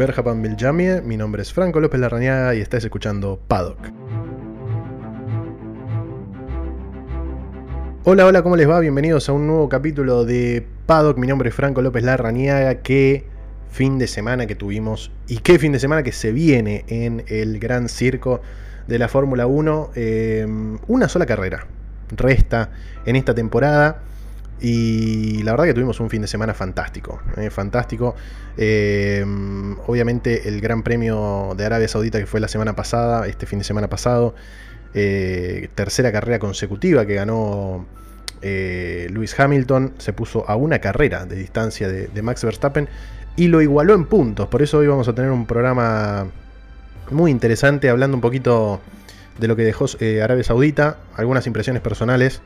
Berjapan Biljamie, mi nombre es Franco López Larrañaga y estás escuchando Paddock. Hola, hola, ¿cómo les va? Bienvenidos a un nuevo capítulo de Paddock. Mi nombre es Franco López Larrañaga. Qué fin de semana que tuvimos y qué fin de semana que se viene en el gran circo de la Fórmula 1. Eh, una sola carrera resta en esta temporada. Y la verdad que tuvimos un fin de semana fantástico. Eh, fantástico. Eh, obviamente el Gran Premio de Arabia Saudita que fue la semana pasada, este fin de semana pasado. Eh, tercera carrera consecutiva que ganó Lewis Hamilton. Se puso a una carrera de distancia de, Max Verstappen y lo igualó en puntos. Por eso hoy vamos a tener un programa muy interesante hablando un poquito de lo que dejó Arabia Saudita, algunas impresiones personales.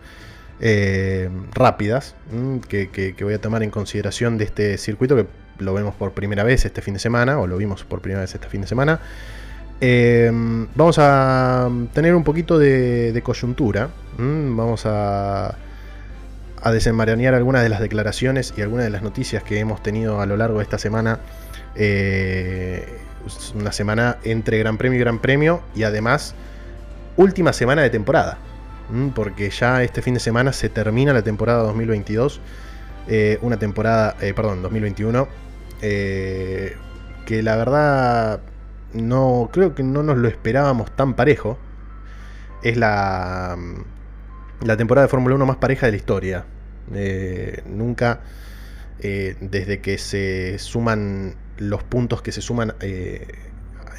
Eh, rápidas mm, que, voy a tomar en consideración de este circuito que lo vemos por primera vez este fin de semana, o lo vimos por primera vez este fin de semana. Eh, vamos a tener un poquito de, coyuntura, mm, vamos a, a desenmarañar algunas de las declaraciones y algunas de las noticias que hemos tenido a lo largo de esta semana. Eh, una semana entre Gran Premio y Gran Premio y además última semana de temporada. Mm, porque ya este fin de semana se termina la temporada 2022, eh, una temporada, eh, perdón, 2021, eh, que la verdad no creo que no nos lo esperábamos tan parejo. Es la, mm, la temporada de Fórmula 1 más pareja de la historia. nunca, desde que se suman los puntos que se suman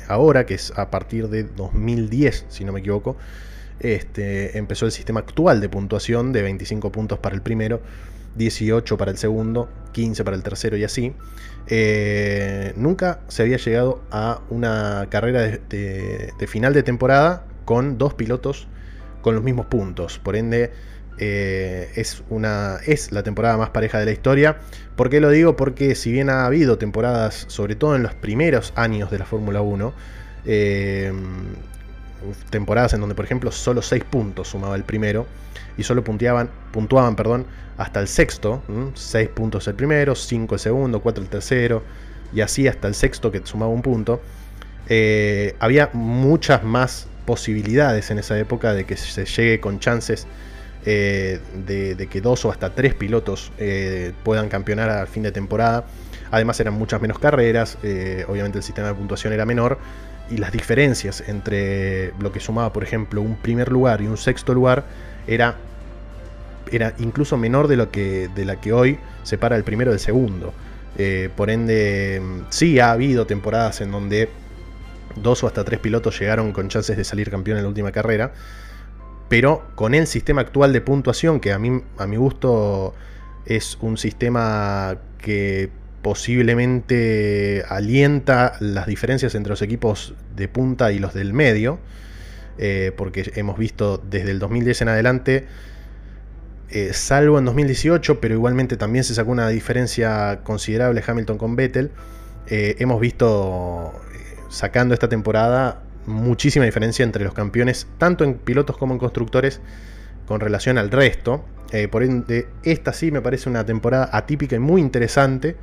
ahora, que es a partir de 2010, si no me equivoco, este, empezó el sistema actual de puntuación de 25 puntos para el primero, 18 para el segundo, 15 para el tercero y así. Eh, nunca se había llegado a una carrera de, final de temporada con dos pilotos con los mismos puntos. Por ende, eh, es, una, es la temporada más pareja de la historia. ¿Por qué lo digo? Porque si bien ha habido temporadas, sobre todo en los primeros años de la Fórmula 1, temporadas en donde, por ejemplo, solo 6 puntos sumaba el primero y solo puntuaban, puntuaban perdón, hasta el sexto, 6 puntos el primero, 5 el segundo, 4 el tercero, y así hasta el sexto que sumaba un punto. Eh, había muchas más posibilidades en esa época de que se llegue con chances eh, de, que dos o hasta tres pilotos eh, puedan campeonar al fin de temporada. Además eran muchas menos carreras, obviamente el sistema de puntuación era menor y las diferencias entre lo que sumaba, por ejemplo, un primer lugar y un sexto lugar era, era incluso menor de, lo que, de la que hoy separa el primero del segundo. Eh, por ende, sí ha habido temporadas en donde dos o hasta tres pilotos llegaron con chances de salir campeón en la última carrera, pero con el sistema actual de puntuación, que a, mí, a mi gusto es un sistema que posiblemente alienta las diferencias entre los equipos de punta y los del medio, eh, porque hemos visto desde el 2010 en adelante, eh, salvo en 2018, pero igualmente también se sacó una diferencia considerable Hamilton con Vettel, eh, hemos visto sacando esta temporada muchísima diferencia entre los campeones, tanto en pilotos como en constructores, con relación al resto. por ende, esta sí me parece una temporada atípica y muy interesante.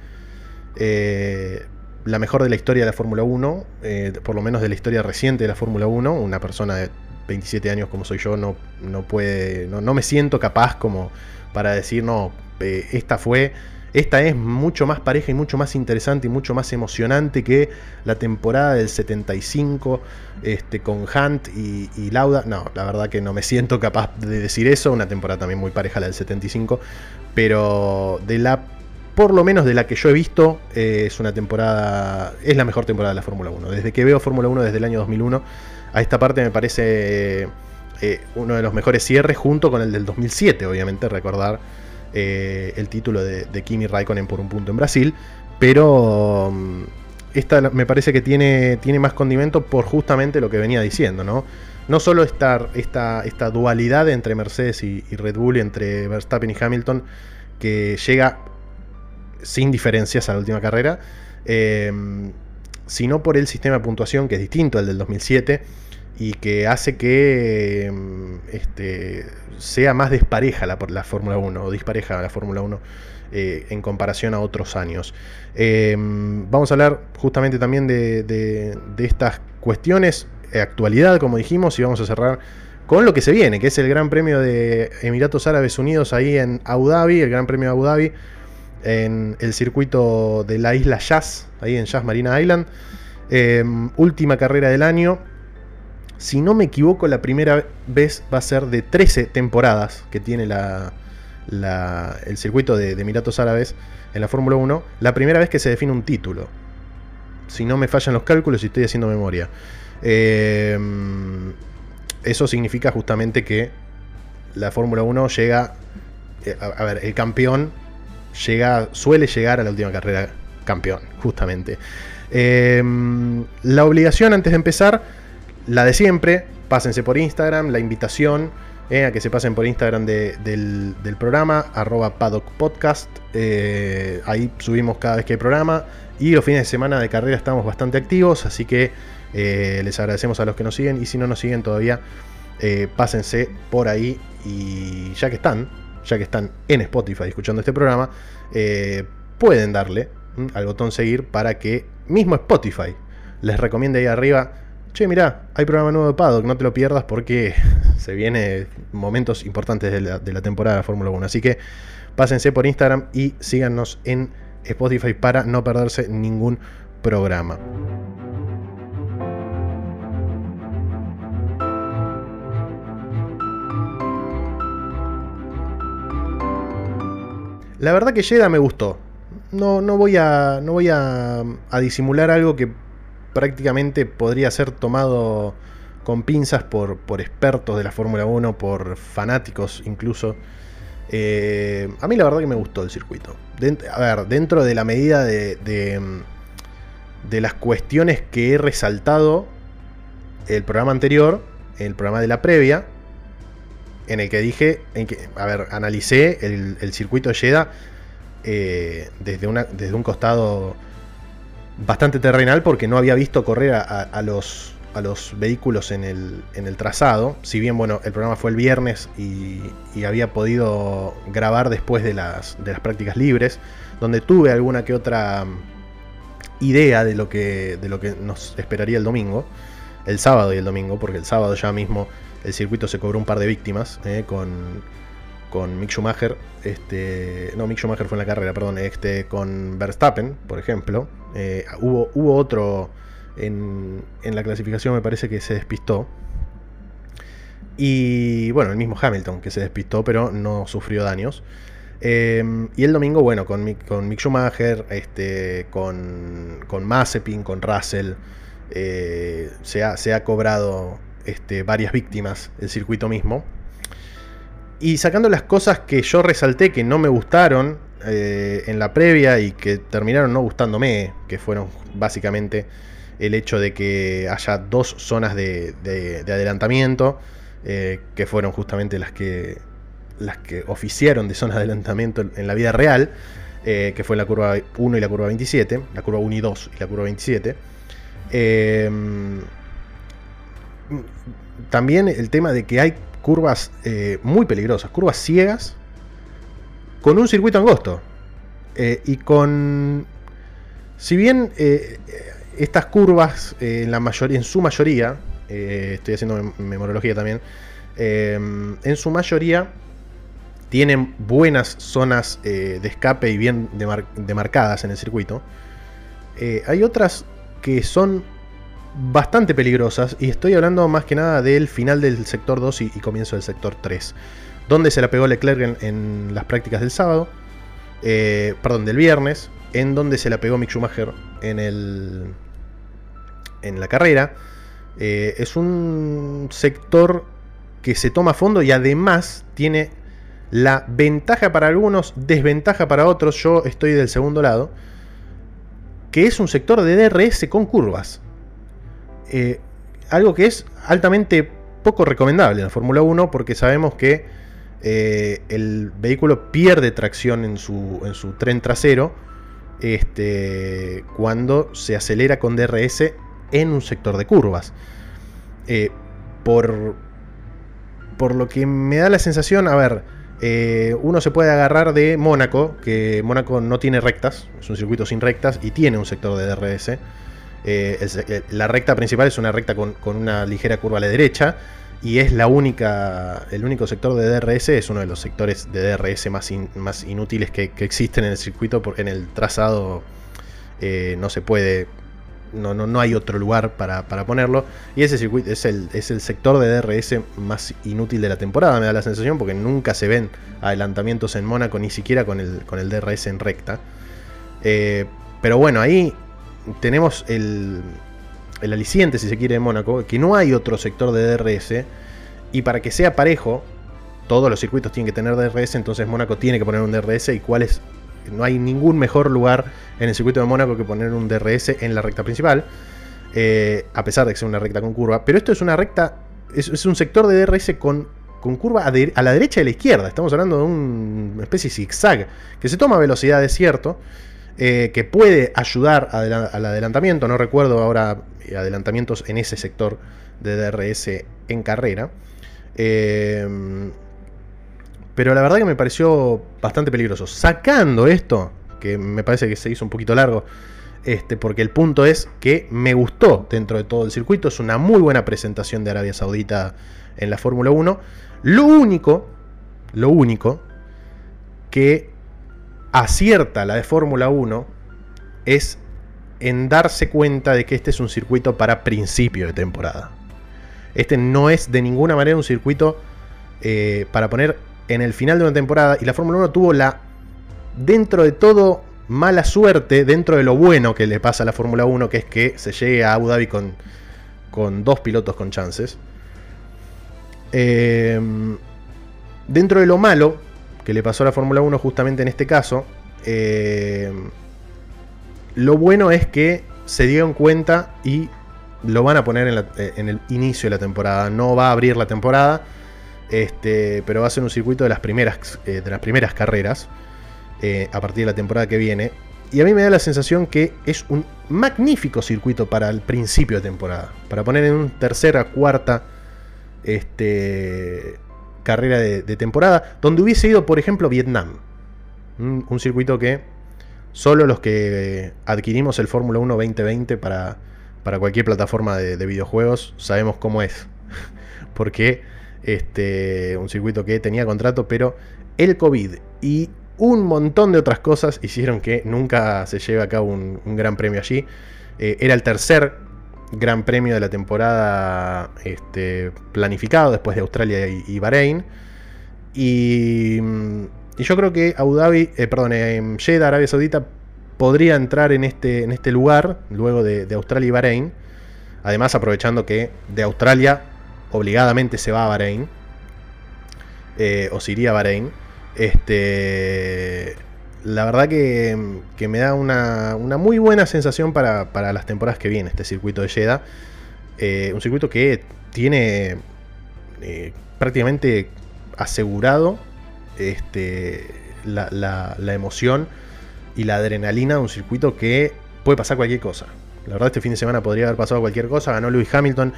Eh, la mejor de la historia de la Fórmula 1, eh, por lo menos de la historia reciente de la Fórmula 1. Una persona de 27 años como soy yo no, no puede, no, me siento capaz como para decir, no, eh, esta fue, esta es mucho más pareja y mucho más interesante y mucho más emocionante que la temporada del 75 este, con Hunt y, y Lauda. No, la verdad que no me siento capaz de decir eso, una temporada también muy pareja la del 75, pero de la por lo menos de la que yo he visto, eh, es una temporada, es la mejor temporada de la Fórmula 1. Desde que veo Fórmula 1 desde el año 2001, a esta parte me parece eh, uno de los mejores cierres, junto con el del 2007, obviamente, recordar eh, el título de, Kimi Raikkonen por un punto en Brasil, pero mm, esta me parece que tiene, tiene más condimento por justamente lo que venía diciendo, ¿no? No solo esta, esta, esta dualidad entre Mercedes y, y Red Bull, entre Verstappen y Hamilton, que llega sin diferencias a la última carrera, eh, sino por el sistema de puntuación que es distinto al del 2007 y que hace que mm, este, sea más despareja la, la Fórmula 1 o dispareja la Fórmula 1 eh, en comparación a otros años. Eh, vamos a hablar justamente también de, estas cuestiones, actualidad, como dijimos, y vamos a cerrar con lo que se viene, que es el Gran Premio de Emiratos Árabes Unidos ahí en Abu Dhabi, el Gran Premio de Abu Dhabi, en el circuito de la isla Jazz, ahí en Jazz Marina Island. Eh, última carrera del año. Si no me equivoco, la primera vez va a ser de 13 temporadas que tiene la, el circuito de, Emiratos Árabes en la Fórmula 1, la primera vez que se define un título. Si no me fallan los cálculos y estoy haciendo memoria. Em, eso significa justamente que la Fórmula 1 llega. Eh, a, ver, el campeón llega, suele llegar a la última carrera campeón, justamente. Em, la obligación antes de empezar, la de siempre, pásense por Instagram, la invitación eh, a que se pasen por Instagram del, programa, arroba paddock podcast. Eh, ahí subimos cada vez que hay programa. Y los fines de semana de carrera estamos bastante activos, así que eh, les agradecemos a los que nos siguen. Y si no nos siguen todavía, pásense por ahí. Y ya que están, ya que están en Spotify escuchando este programa, pueden darle al botón seguir para que mismo Spotify les recomiende ahí arriba che, mirá, hay programa nuevo de Paddock, no te lo pierdas porque se vienen momentos importantes de la, temporada de Fórmula 1. Así que pásense por Instagram y síganos en Spotify para no perderse ningún programa. La verdad que Jeddah me gustó. No, no voy, a, no voy a disimular algo que prácticamente podría ser tomado con pinzas por, por expertos de la Fórmula 1, por fanáticos incluso. Eh, a mí la verdad que me gustó el circuito. a ver, dentro de la medida de, de, las cuestiones que he resaltado el programa anterior, el programa de la previa, en el que dije, en que, a ver, analicé el, circuito de Jeddah eh, desde, una, desde un costado bastante terrenal porque no había visto correr a, los, a los vehículos en el, en el, trazado. Si bien, bueno, el programa fue el viernes y, había podido grabar después de las, de las prácticas libres, donde tuve alguna que otra idea de lo que, de lo que nos esperaría el domingo, el sábado y el domingo, porque el sábado ya mismo el circuito se cobró un par de víctimas eh, con con Mick Schumacher, este, no, Mick Schumacher fue en la carrera, perdón, este, con Verstappen, por ejemplo. Eh, hubo, hubo otro en, en, la clasificación, me parece que se despistó. Y bueno, el mismo Hamilton que se despistó, pero no sufrió daños. Em, y el domingo, bueno, con Mick, con Mick Schumacher, este, con, con Mazepin, con Russell, eh, se, ha, se, ha, cobrado este, varias víctimas el circuito mismo. Y sacando las cosas que yo resalté que no me gustaron eh, en la previa y que terminaron no gustándome, que fueron básicamente el hecho de que haya dos zonas de, adelantamiento, eh, que fueron justamente las que, las que oficiaron de zona de adelantamiento en la vida real, eh, que fue la curva 1 y la curva 27, la curva 1 y 2 y la curva 27. También el tema de que hay curvas eh, muy peligrosas, curvas ciegas, con un circuito angosto. Eh, y con. Si bien eh, estas curvas, en, la mayoría, en su mayoría, estoy haciendo memorología también, en su mayoría tienen buenas zonas de escape y bien demarcadas en el circuito. hay otras que son bastante peligrosas y estoy hablando más que nada del final del sector 2 y, comienzo del sector 3, donde se la pegó Leclerc en, las prácticas del sábado, eh, perdón, del viernes, en donde se la pegó Mick Schumacher en, el, en la carrera. Eh, es un sector que se toma a fondo y además tiene la ventaja para algunos, desventaja para otros, yo estoy del segundo lado, que es un sector de DRS con curvas. Eh, algo que es altamente poco recomendable en la Fórmula 1 porque sabemos que eh, el vehículo pierde tracción en su, en su tren trasero este, cuando se acelera con DRS en un sector de curvas. Eh, por, por lo que me da la sensación, a ver, uno se puede agarrar de Mónaco, que Mónaco no tiene rectas, es un circuito sin rectas y tiene un sector de DRS. Eh, eh, la recta principal es una recta con, una ligera curva a la derecha y es la única, el único sector de DRS, es uno de los sectores de DRS más, más inútiles que, existen en el circuito, porque en el trazado no se puede no, no, no hay otro lugar para, ponerlo. Y ese circuito es el, es el sector de DRS más inútil de la temporada, me da la sensación, porque nunca se ven adelantamientos en Mónaco, ni siquiera con el, con el DRS en recta. Eh, pero bueno, ahí tenemos el, el aliciente, si se quiere, de Mónaco, que no hay otro sector de DRS. Y para que sea parejo, todos los circuitos tienen que tener DRS, entonces Mónaco tiene que poner un DRS. ¿Y cuál es no hay ningún mejor lugar en el circuito de Mónaco que poner un DRS en la recta principal. Eh, a pesar de que sea una recta con curva. Pero esto es una recta, es, un sector de DRS con, con curva a, la derecha y a la izquierda. Estamos hablando de una especie de zigzag que se toma velocidad de cierto. Eh, que puede ayudar al adelantamiento. No recuerdo ahora eh, adelantamientos en ese sector de DRS en carrera. Pero la verdad que me pareció bastante peligroso. Sacando esto, que me parece que se hizo un poquito largo, este, porque el punto es que me gustó dentro de todo el circuito. Es una muy buena presentación de Arabia Saudita en la Fórmula 1. Lo único, lo único que acierta la de Fórmula 1 es en darse cuenta de que este es un circuito para principio de temporada. Este no es de ninguna manera un circuito eh, para poner en el final de una temporada y la Fórmula 1 tuvo la, dentro de todo, mala suerte, dentro de lo bueno que le pasa a la Fórmula 1, que es que se llegue a Abu Dhabi con, con dos pilotos con chances. Em, dentro de lo malo que le pasó a la Fórmula 1 justamente en este caso, em, lo bueno es que se dieron cuenta y lo van a poner en, en, el inicio de la temporada. No va a abrir la temporada. Este, pero va a ser un circuito de las primeras, eh, de las primeras carreras eh, a partir de la temporada que viene. Y a mí me da la sensación que es un magnífico circuito para el principio de temporada. Para poner en un tercera, cuarta este, carrera de, temporada. Donde hubiese ido, por ejemplo, Vietnam. Un, circuito que solo los que adquirimos el Fórmula 1 2020 para, para cualquier plataforma de, de videojuegos sabemos cómo es. Porque este, un circuito que tenía contrato, pero el COVID y un montón de otras cosas hicieron que nunca se lleve a cabo un, gran premio allí. Eh, era el tercer gran premio de la temporada este, planificado después de Australia y, Bahrein. Y, yo creo que Abu Dhabi, eh, perdón, en Jeddah, Arabia Saudita, podría entrar en este, en este lugar luego de, de Australia y Bahrein. Además, aprovechando que de Australia obligadamente se va a Bahrein. Eh, o se iría a Bahrein. Este, la verdad que, me da una, muy buena sensación para, las temporadas que vienen, este circuito de Jeddah. Eh, un circuito que tiene eh, prácticamente asegurado este, la, la, emoción y la adrenalina de un circuito que puede pasar cualquier cosa. La verdad este fin de semana podría haber pasado cualquier cosa. Ganó Lewis Hamilton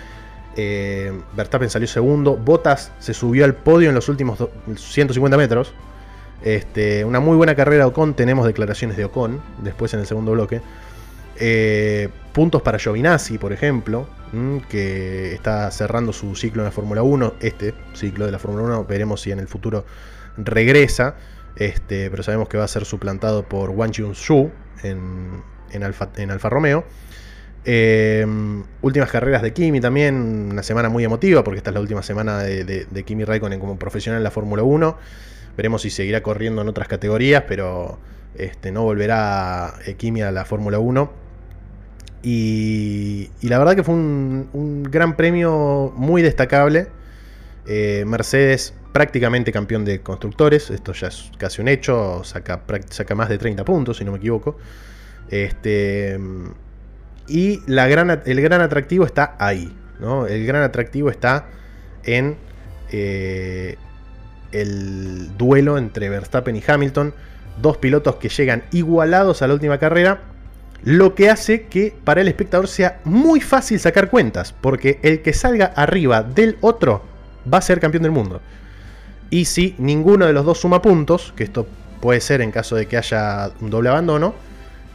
eh, Verstappen salió segundo. Bottas se subió al podio en los últimos 150 metros. Este, una muy buena carrera de Ocon. Tenemos declaraciones de Ocon después en el segundo bloque. Eh, puntos para Giovinazzi, por ejemplo, que está cerrando su ciclo en la Fórmula 1. Este ciclo de la Fórmula 1, veremos si en el futuro regresa. Este, pero sabemos que va a ser suplantado por Wang Yun-Su en, en, Alfa, en Alfa Romeo. Em, últimas carreras de Kimi también, una semana muy emotiva porque esta es la última semana de, Kimi Raikkonen como profesional en la Fórmula 1. Veremos si seguirá corriendo en otras categorías, pero este, no volverá eh, Kimi a la Fórmula 1. Y, la verdad que fue un, gran premio muy destacable. Eh, Mercedes prácticamente campeón de constructores, esto ya es casi un hecho, saca, más de 30 puntos si no me equivoco. Este, y el gran atractivo está ahí. ¿no? El gran atractivo está en eh, el duelo entre Verstappen y Hamilton. Dos pilotos que llegan igualados a la última carrera. lo que hace que para el espectador sea muy fácil sacar cuentas, porque el que salga arriba del otro va a ser campeón del mundo. Y si ninguno de los dos suma puntos, que esto puede ser en caso de que haya un doble abandono,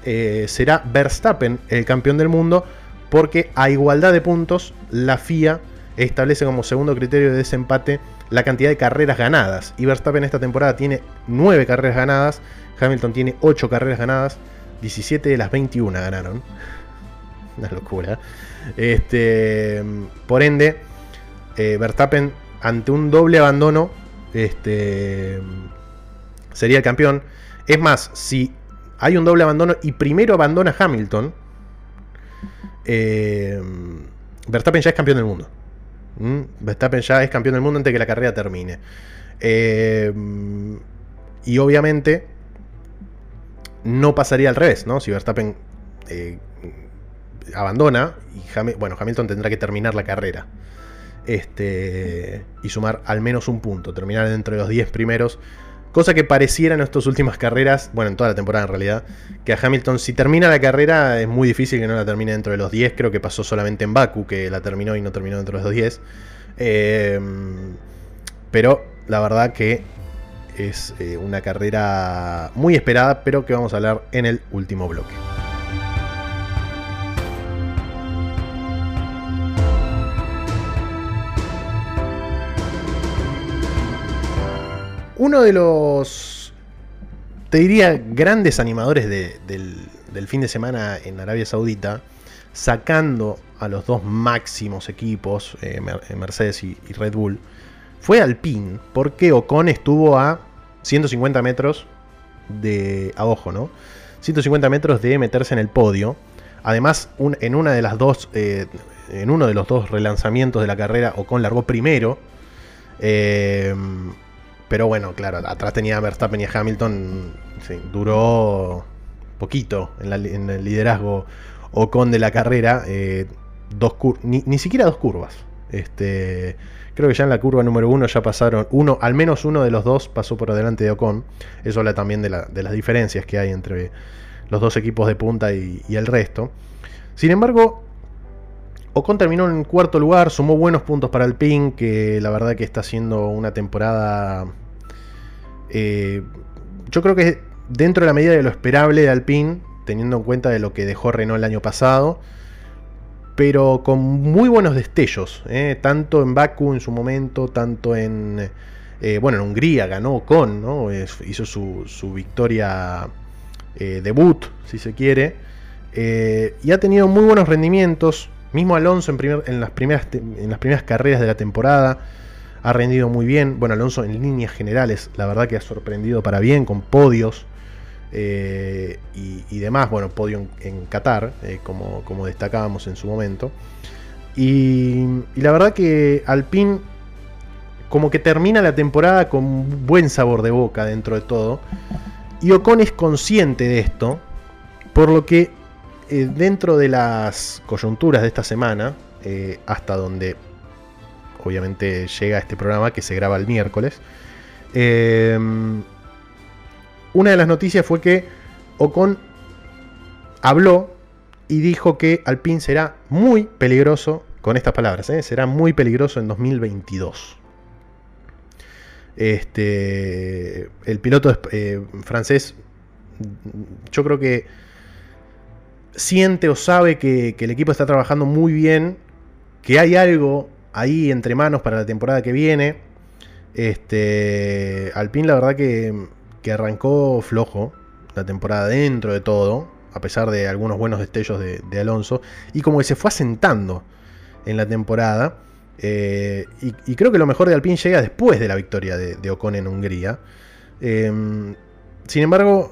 eh, será Verstappen el campeón del mundo, porque a igualdad de puntos la FIA establece como segundo criterio de desempate la cantidad de carreras ganadas. Y Verstappen esta temporada tiene 9 carreras ganadas, Hamilton tiene 8 carreras ganadas, 17 de las 21 ganaron. Una locura. Este, por ende, eh, Verstappen ante un doble abandono este, sería el campeón. Es más, si hay un doble abandono y primero abandona Hamilton, eh, Verstappen ya es campeón del mundo. ¿Mm? Verstappen ya es campeón del mundo antes de que la carrera termine. Eh, y obviamente no pasaría al revés, ¿no? Si Verstappen eh, abandona, y bueno, Hamilton tendrá que terminar la carrera. Este, y sumar al menos un punto, terminar dentro de los 10 primeros. Cosa que pareciera en estas últimas carreras, bueno, en toda la temporada en realidad, que a Hamilton si termina la carrera es muy difícil que no la termine dentro de los 10. Creo que pasó solamente en Baku, que la terminó y no terminó dentro de los 10. Eh, pero la verdad que es eh, una carrera muy esperada, pero que vamos a hablar en el último bloque. Uno de los, te diría, grandes animadores del, fin de semana en Arabia Saudita, sacando a los dos máximos equipos, eh, Mercedes y, Red Bull, fue Alpine, porque Ocon estuvo a 150 metros de. a ojo, ¿no? 150 metros de meterse en el podio. Además, en una de las dos. Eh, en uno de los dos relanzamientos de la carrera, Ocon largó primero. Eh, pero bueno, claro, atrás tenía a Verstappen y a Hamilton. duró poquito en, el liderazgo Ocon de la carrera. Eh, dos ni, ni, siquiera dos curvas. Este, creo que ya en la curva número uno ya pasaron. Uno, al menos uno de los dos pasó por delante de Ocon. Eso habla también de, las diferencias que hay entre los dos equipos de punta y el resto. Sin embargo, Ocon terminó en cuarto lugar, sumó buenos puntos para el PIN, que la verdad que está haciendo una temporada... Eh, yo creo que dentro de la medida de lo esperable de Alpine, teniendo en cuenta de lo que dejó Renault el año pasado, pero con muy buenos destellos, eh, tanto en Baku en su momento, tanto en... Eh, bueno, en Hungría ganó Ocon, ¿no? hizo su, su victoria debut, si se quiere, y ha tenido muy buenos rendimientos, Mismo Alonso en, las primeras, carreras de la temporada ha rendido muy bien. Bueno, Alonso en líneas generales, la verdad que ha sorprendido para bien con podios eh, y, demás. Bueno, podio en, Qatar, eh, como, como, destacábamos en su momento. Y, la verdad que Alpine como que termina la temporada con buen sabor de boca dentro de todo. Y Ocon es consciente de esto, por lo que eh, dentro de las coyunturas de esta semana, eh, hasta donde obviamente llega este programa que se graba el miércoles, em, una de las noticias fue que Ocon habló y dijo que Alpine será muy peligroso, con estas palabras, eh, será muy peligroso en 2022. Este, el piloto francés, yo creo que siente o sabe que, el equipo está trabajando muy bien, que hay algo ahí entre manos para la temporada que viene. Este, Alpine la verdad que, arrancó flojo la temporada dentro de todo, a pesar de algunos buenos destellos de, Alonso, y como que se fue asentando en la temporada. Eh, y, creo que lo mejor de Alpine llega después de la victoria de, Ocon en Hungría. Em, sin embargo,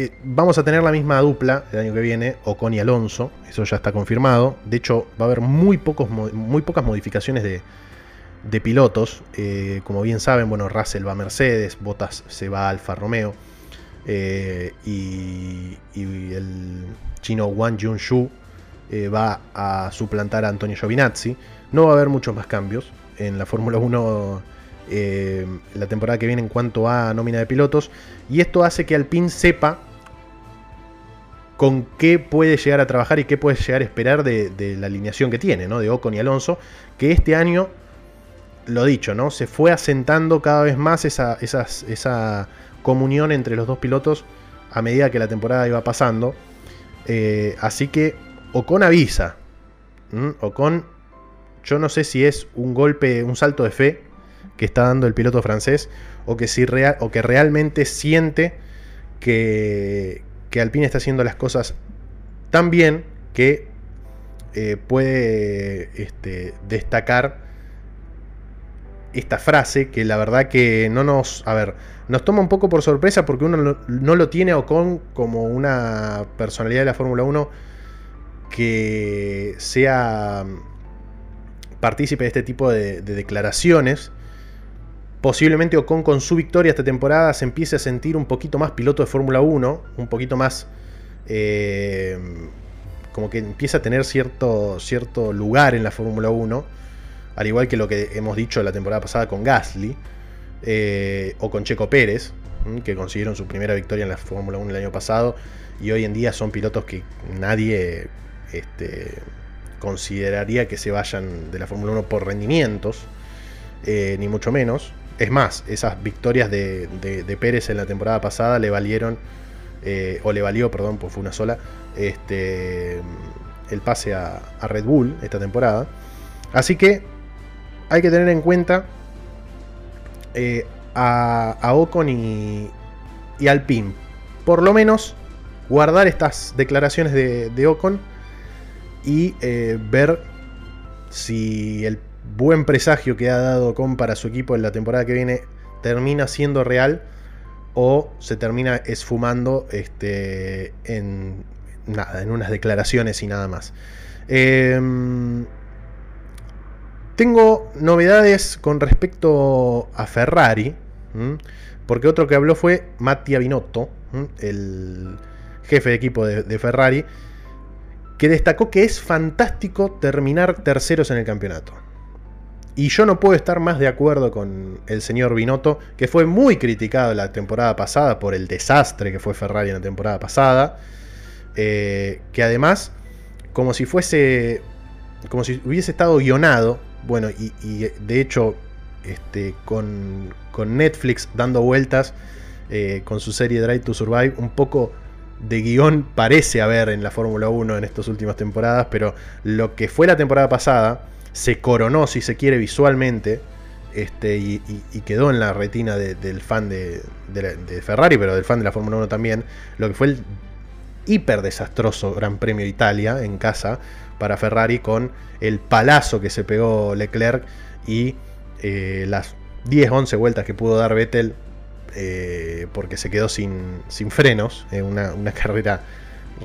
eh, vamos a tener la misma dupla el año que viene, Ocon y Alonso, eso ya está confirmado. De hecho, va a haber muy, pocos, muy pocas modificaciones de, pilotos. Eh, como bien saben, bueno, Russell va a Mercedes, Bottas se va a Alfa Romeo. Eh, y, el chino Wang Junshu va a suplantar a Antonio Giovinazzi. No va a haber muchos más cambios en la Fórmula 1 eh, la temporada que viene en cuanto a nómina de pilotos. Y esto hace que Alpine sepa con qué puede llegar a trabajar y qué puede llegar a esperar de, la alineación que tiene, ¿no? De Ocon y Alonso, que este año, lo dicho, ¿no? Se fue asentando cada vez más esa, comunión entre los dos pilotos a medida que la temporada iba pasando. Eh, así que Ocon avisa. Ocon, yo no sé si es un golpe, un salto de fe que está dando el piloto francés o que, si real, o que realmente siente que, que Alpine está haciendo las cosas tan bien que eh, puede este, destacar esta frase que la verdad que no nos, a ver, nos toma un poco por sorpresa porque uno no, lo tiene a Ocon como una personalidad de la Fórmula 1 que sea partícipe de este tipo de declaraciones. Posiblemente Ocon con su victoria esta temporada se empiece a sentir un poquito más piloto de Fórmula 1, un poquito más... Eh, como que empieza a tener cierto, cierto lugar en la Fórmula 1, al igual que lo que hemos dicho la temporada pasada con Gasly eh, o con Checo Pérez, que consiguieron su primera victoria en la Fórmula 1 el año pasado y hoy en día son pilotos que nadie este, consideraría que se vayan de la Fórmula 1 por rendimientos, eh, ni mucho menos. Es más, esas victorias de, Pérez en la temporada pasada le valieron, eh, o le valió, perdón, pues fue una sola, este, el pase a, Red Bull esta temporada. Así que hay que tener en cuenta eh, a, Ocon y, y Alpine. Por lo menos guardar estas declaraciones de, Ocon y eh, ver si el buen presagio que ha dado Con para su equipo en la temporada que viene termina siendo real o se termina esfumando este, en nada, en unas declaraciones y nada más. Em, tengo novedades con respecto a Ferrari, porque otro que habló fue Mattia Binotto, el jefe de equipo de Ferrari, que destacó que es fantástico terminar terceros en el campeonato. Y yo no puedo estar más de acuerdo con el señor Binotto, que fue muy criticado la temporada pasada por el desastre que fue Ferrari en la temporada pasada. Eh, que además, como si fuese. como si hubiese estado guionado. Bueno, y, de hecho, este, con, Netflix dando vueltas eh, con su serie Drive to Survive, un poco de guion parece haber en la Fórmula 1 en estas últimas temporadas, pero lo que fue la temporada pasada se coronó, si se quiere, visualmente. Este, y, quedó en la retina del fan de, Ferrari, pero del fan de la Fórmula 1 también, lo que fue el hiper desastroso Gran Premio de Italia en casa para Ferrari con el palazo que se pegó Leclerc y eh, las 10-11 vueltas que pudo dar Vettel eh, porque se quedó sin, frenos, una, una carrera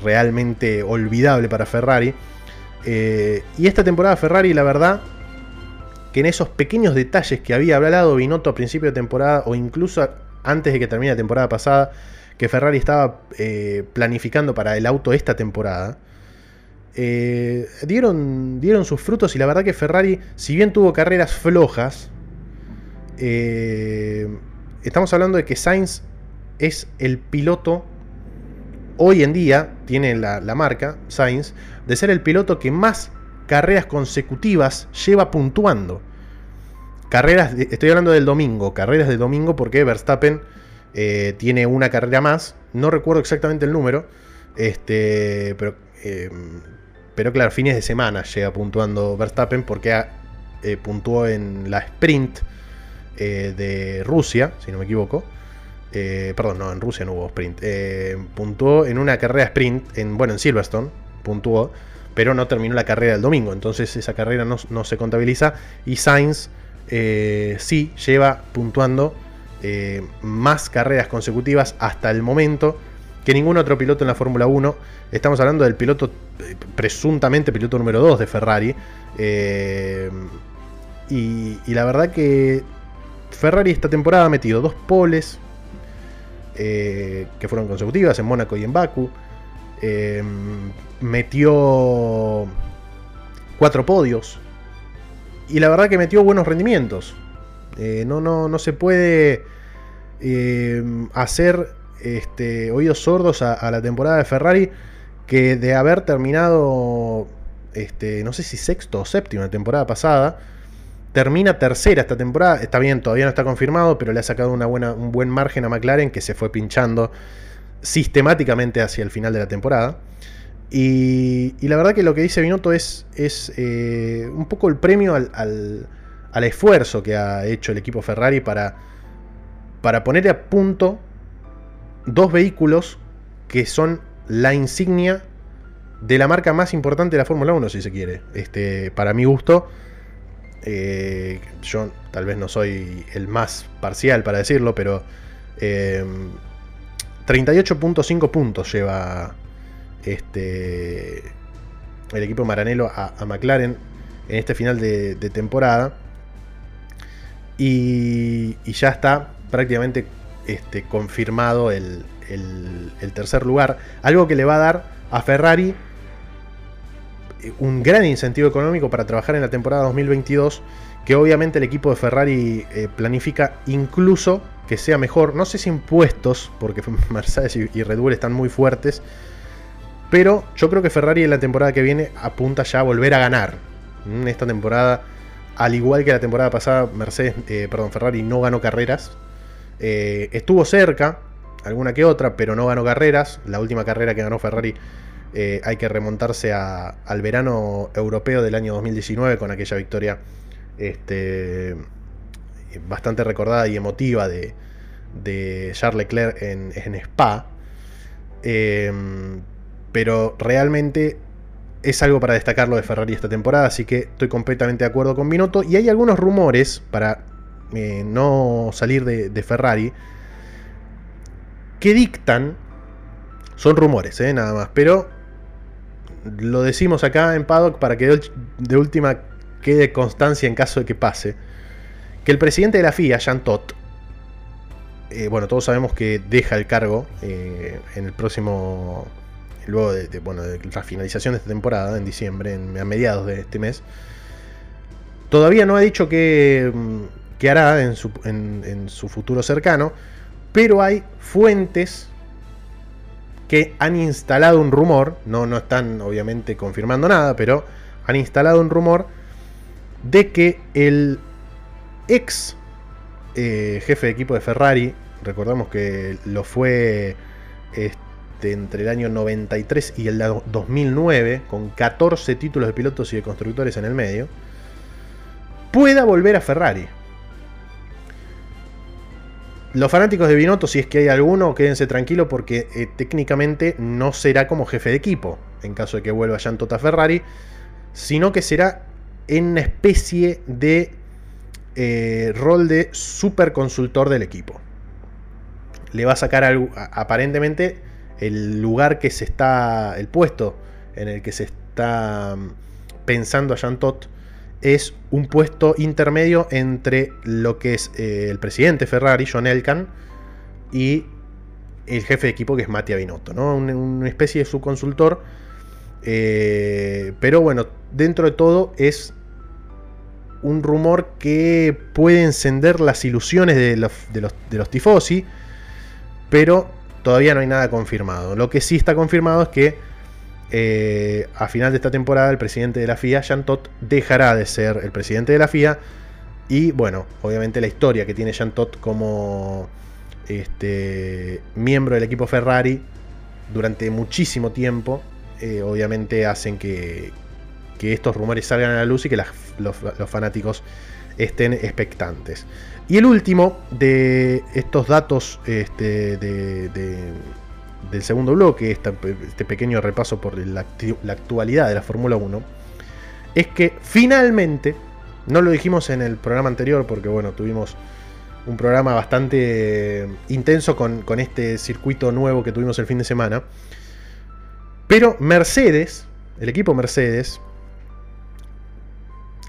realmente olvidable para Ferrari. Eh, y esta temporada Ferrari, la verdad, que en esos pequeños detalles que había hablado Binotto a principio de temporada o incluso antes de que termine la temporada pasada, que Ferrari estaba eh, planificando para el auto esta temporada, eh, dieron, dieron sus frutos y la verdad que Ferrari, si bien tuvo carreras flojas, estamos hablando de que Sainz es el piloto hoy en día tiene la, marca, Sainz, de ser el piloto que más carreras consecutivas lleva puntuando. Carreras, estoy hablando del domingo, carreras de domingo porque Verstappen eh, tiene una carrera más, no recuerdo exactamente el número, este, pero, em, claro, fines de semana llega puntuando Verstappen porque eh, puntuó en la sprint eh, de Rusia, si no me equivoco. Eh, perdón, no, en Rusia no hubo sprint. Eh, puntuó en una carrera sprint, en, bueno, en Silverstone, puntuó, pero no terminó la carrera el domingo. Entonces esa carrera no, se contabiliza. Y Sainz eh, sí lleva puntuando más carreras consecutivas hasta el momento que ningún otro piloto en la Fórmula 1. Estamos hablando del piloto, presuntamente piloto número 2 de Ferrari. y, y la verdad que Ferrari esta temporada ha metido dos poles, eh, que fueron consecutivas en Mónaco y en Baku. Em, metió cuatro podios. Y la verdad que metió buenos rendimientos. Eh, no, no, no se puede em, hacer este, oídos sordos a, la temporada de Ferrari, que de haber terminado, este, no sé si sexto o séptimo la temporada pasada, termina tercera esta temporada. Está bien, todavía no está confirmado, pero le ha sacado una buena, un buen margen a McLaren que se fue pinchando sistemáticamente hacia el final de la temporada. Y, la verdad que lo que dice Binotto es, es eh, un poco el premio al, al, esfuerzo que ha hecho el equipo Ferrari para, para poner a punto dos vehículos que son la insignia de la marca más importante de la Fórmula 1, si se quiere. Este, para mi gusto, eh, yo tal vez no soy el más parcial para decirlo, pero 38.5 eh, puntos lleva este, el equipo Maranello a, McLaren en este final de, temporada. Y, ya está prácticamente este, confirmado el, tercer lugar. Algo que le va a dar a Ferrari un gran incentivo económico para trabajar en la temporada 2022. Que obviamente el equipo de Ferrari eh, planifica incluso que sea mejor. No sé si impuestos, porque Mercedes y Red Bull están muy fuertes pero yo creo que Ferrari en la temporada que viene apunta ya a volver a ganar. En esta temporada, al igual que la temporada pasada, Mercedes, eh, perdón, Ferrari no ganó carreras. Eh, estuvo cerca, alguna que otra, pero no ganó carreras. La última carrera que ganó Ferrari eh, hay que remontarse al verano europeo del año 2019 con aquella victoria este, bastante recordada y emotiva de, Charles Leclerc en, Spa. Pero realmente es algo para destacarlo de Ferrari esta temporada, así que estoy completamente de acuerdo con Binotto. Y hay algunos rumores, para eh, no salir de, Ferrari, que dictan, son rumores, eh, nada más, pero lo decimos acá en Paddock para que de última quede constancia en caso de que pase, que el presidente de la FIA, Jean Todt, eh, bueno, todos sabemos que deja el cargo en el próximo luego de, bueno, de la finalización de esta temporada, en diciembre, a mediados de este mes, todavía no ha dicho qué, mm, hará en su, en, su futuro cercano, pero hay fuentes que han instalado un rumor, no, no están obviamente confirmando nada, pero han instalado un rumor de que el ex eh, jefe de equipo de Ferrari, recordamos que lo fue este, entre el año 93 y el 2009, con 14 títulos de pilotos y de constructores en el medio, pueda volver a Ferrari. Los fanáticos de Binotto, si es que hay alguno, quédense tranquilos porque eh, técnicamente no será como jefe de equipo en caso de que vuelva Jean Tota Ferrari, sino que será en una especie de eh, rol de super consultor del equipo. Le va a sacar algo, aparentemente el lugar que se está, el puesto en el que se está mm, pensando a Jean Todt es un puesto intermedio entre lo que es eh, el presidente Ferrari, John Elkan, y el jefe de equipo que es Mattia Binotto, ¿no? una especie de subconsultor. Eh, pero bueno, dentro de todo es un rumor que puede encender las ilusiones de los, de los, de los tifosi, pero todavía no hay nada confirmado. Lo que sí está confirmado es que eh, a final de esta temporada el presidente de la FIA, Jean Todt, dejará de ser el presidente de la FIA. Y bueno, obviamente la historia que tiene Jean Todt como este, miembro del equipo Ferrari durante muchísimo tiempo, eh, obviamente hacen que, estos rumores salgan a la luz y que los fanáticos estén expectantes. Y el último de estos datos este, del segundo bloque, este pequeño repaso por la, actualidad de la Fórmula 1, es que finalmente, no lo dijimos en el programa anterior porque bueno, tuvimos un programa bastante intenso con, con este circuito nuevo que tuvimos el fin de semana, pero Mercedes, el equipo Mercedes,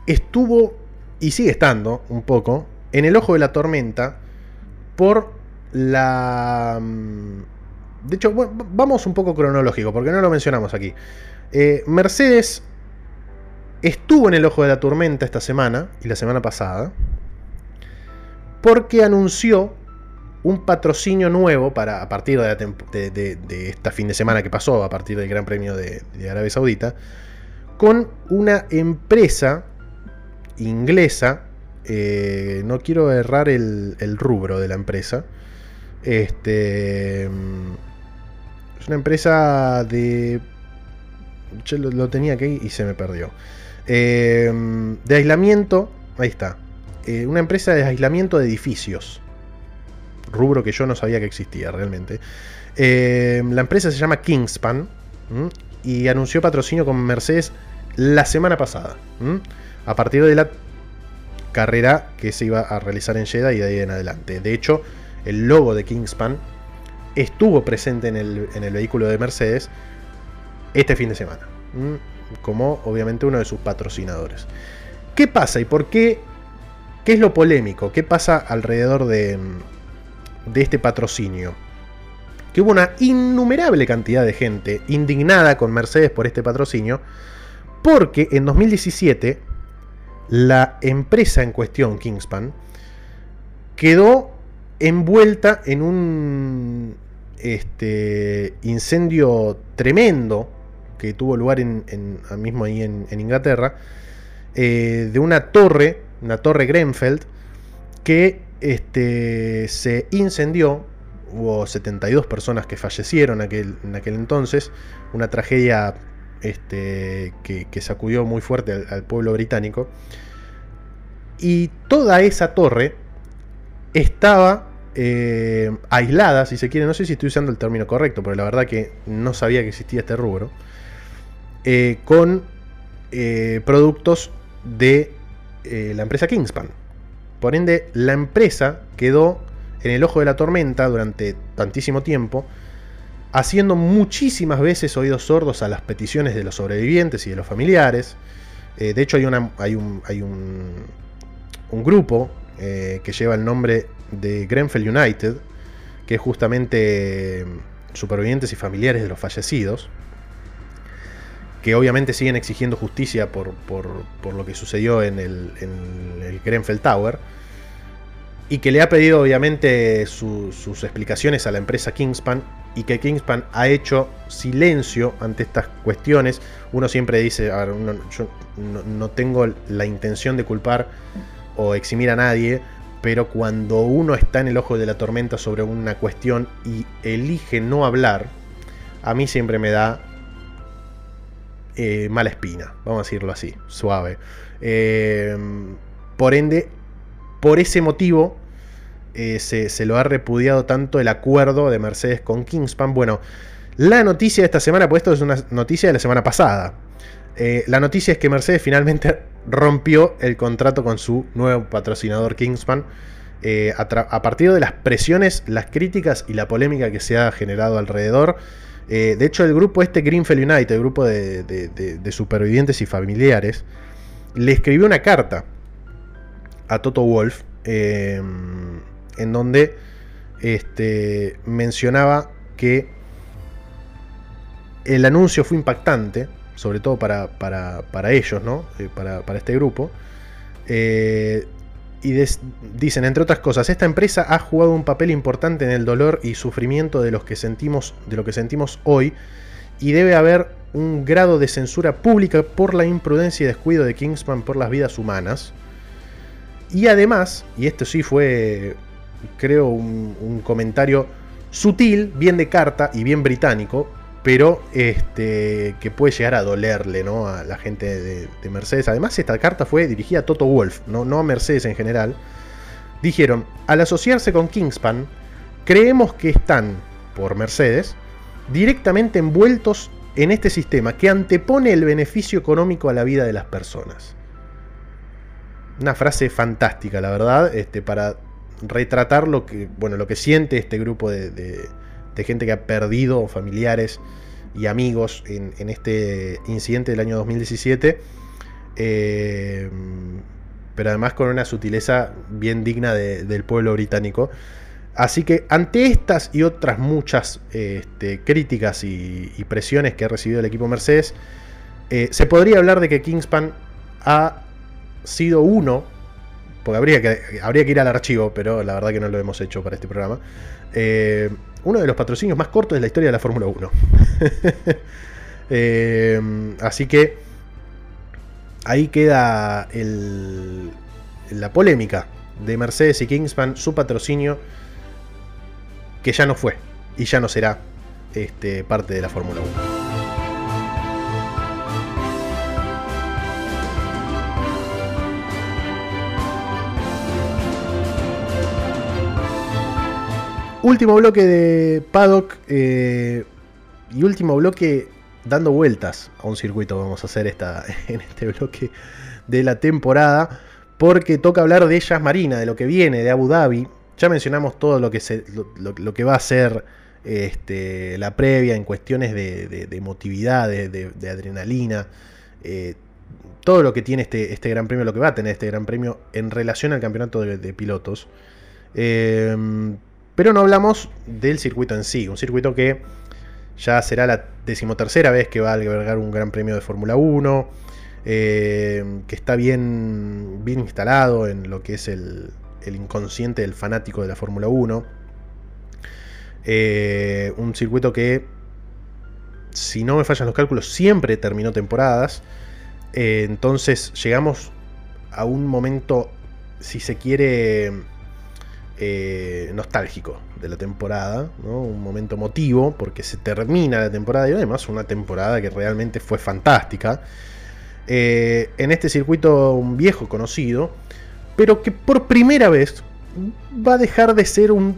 estuvo y sigue estando un poco en el ojo de la tormenta por la... De hecho, vamos un poco cronológico, porque no lo mencionamos aquí. Eh, Mercedes estuvo en el ojo de la tormenta esta semana y la semana pasada, porque anunció un patrocinio nuevo para a partir de, esta fin de semana que pasó, a partir del Gran Premio de, Arabia Saudita, con una empresa inglesa. Eh, no quiero errar el, rubro de la empresa. Este. Es una empresa de. Lo, tenía aquí y se me perdió. Eh, de aislamiento. Ahí está. Eh, una empresa de aislamiento de edificios rubro que yo no sabía que existía realmente. Eh, la empresa se llama Kingspan y anunció patrocinio con Mercedes la semana pasada. A partir de la carrera que se iba a realizar en Jeddah y de ahí en adelante. De hecho, el logo de Kingspan estuvo presente en el, en el vehículo de Mercedes este fin de semana. Como obviamente uno de sus patrocinadores. ¿Qué pasa y por qué? ¿Qué es lo polémico? ¿Qué pasa alrededor de, de este patrocinio. Que hubo una innumerable cantidad de gente indignada con Mercedes por este patrocinio, porque en 2017 la empresa en cuestión, Kingspan, quedó envuelta en un este, incendio tremendo que tuvo lugar en, mismo ahí en, Inglaterra, eh, de una torre, una torre Grenfell, que este, se incendió. Hubo 72 personas que fallecieron en aquel entonces. Una tragedia este, que, sacudió muy fuerte al, pueblo británico. Y toda esa torre estaba eh, aislada, si se quiere. No sé si estoy usando el término correcto, pero la verdad que no sabía que existía este rubro. Eh, con eh, productos de la empresa Kingspan. Por ende, la empresa quedó en el ojo de la tormenta durante tantísimo tiempo, haciendo muchísimas veces oídos sordos a las peticiones de los sobrevivientes y de los familiares. Eh, de hecho, hay, hay, un, hay un, un grupo eh, que lleva el nombre de Grenfell United, que es justamente supervivientes y familiares de los fallecidos que obviamente siguen exigiendo justicia por, lo que sucedió en el, en Grenfell Tower, y que le ha pedido obviamente sus explicaciones a la empresa Kingspan, y que Kingspan ha hecho silencio ante estas cuestiones. Uno siempre dice, yo no, tengo la intención de culpar o eximir a nadie, pero cuando uno está en el ojo de la tormenta sobre una cuestión y elige no hablar, a mí siempre me da eh, mala espina, vamos a decirlo así, suave. Eh, por ende, por ese motivo eh, se, lo ha repudiado tanto el acuerdo de Mercedes con Kingspan. Bueno, la noticia de esta semana, pues esto es una noticia de la semana pasada. la noticia es que Mercedes finalmente rompió el contrato con su nuevo patrocinador Kingspan. a, partir de las presiones, las críticas y la polémica que se ha generado alrededor, eh, de hecho, el grupo este Greenfield United, el grupo de, supervivientes y familiares, le escribió una carta a Toto Wolf em, en donde este, mencionaba que el anuncio fue impactante, sobre todo para, ellos, ¿no? Eh, para, para, este grupo. Eh, y dicen, entre otras cosas, esta empresa ha jugado un papel importante en el dolor y sufrimiento de, los que sentimos, de lo que sentimos hoy y debe haber un grado de censura pública por la imprudencia y descuido de Kingsman por las vidas humanas. Y además, y esto sí fue, creo, un comentario sutil, bien de carta y bien británico, pero este, que puede llegar a dolerle ¿no? a la gente de, Mercedes. Además, esta carta fue dirigida a Toto Wolf, ¿no? no a Mercedes en general. Dijeron, al asociarse con Kingspan, creemos que están, por Mercedes, directamente envueltos en este sistema que antepone el beneficio económico a la vida de las personas. Una frase fantástica, la verdad, este, para retratar lo que, bueno, lo que siente este grupo de de gente que ha perdido familiares y amigos en, este incidente del año 2017. Eh, pero además con una sutileza bien digna del pueblo británico. Así que ante estas y otras muchas este, críticas y, presiones que ha recibido el equipo Mercedes, eh, se podría hablar de que Kingspan ha sido uno porque habría que, habría que ir al archivo, pero la verdad que no lo hemos hecho para este programa. Eh, uno de los patrocinios más cortos de la historia de la Fórmula 1. Eh, así que ahí queda la polémica de Mercedes y Kingspan, su patrocinio, que ya no fue y ya no será este, parte de la Fórmula 1. Último bloque de Paddock eh, y último bloque dando vueltas a un circuito. Vamos a hacer esta, en este bloque de la temporada. Porque toca hablar de Ellas Marina, de lo que viene, de Abu Dhabi. Ya mencionamos todo lo que, se, lo, que va a ser este, la previa en cuestiones de, emotividad, de, adrenalina. Eh, todo lo que tiene este, este Gran Premio, lo que va a tener este Gran Premio en relación al campeonato de, pilotos. Eh, pero no hablamos del circuito en sí, un circuito que ya será la decimotercera vez que va a albergar un gran premio de Fórmula 1, eh, que está bien, bien instalado en lo que es el, inconsciente del fanático de la Fórmula 1. Eh, un circuito que, si no me fallan los cálculos, siempre terminó temporadas. Eh, entonces llegamos a un momento, si se quiere, eh, nostálgico de la temporada, un momento emotivo, porque se termina la temporada y además una temporada que realmente fue fantástica. Eh, en este circuito un viejo conocido, pero que por primera vez va a dejar de ser un,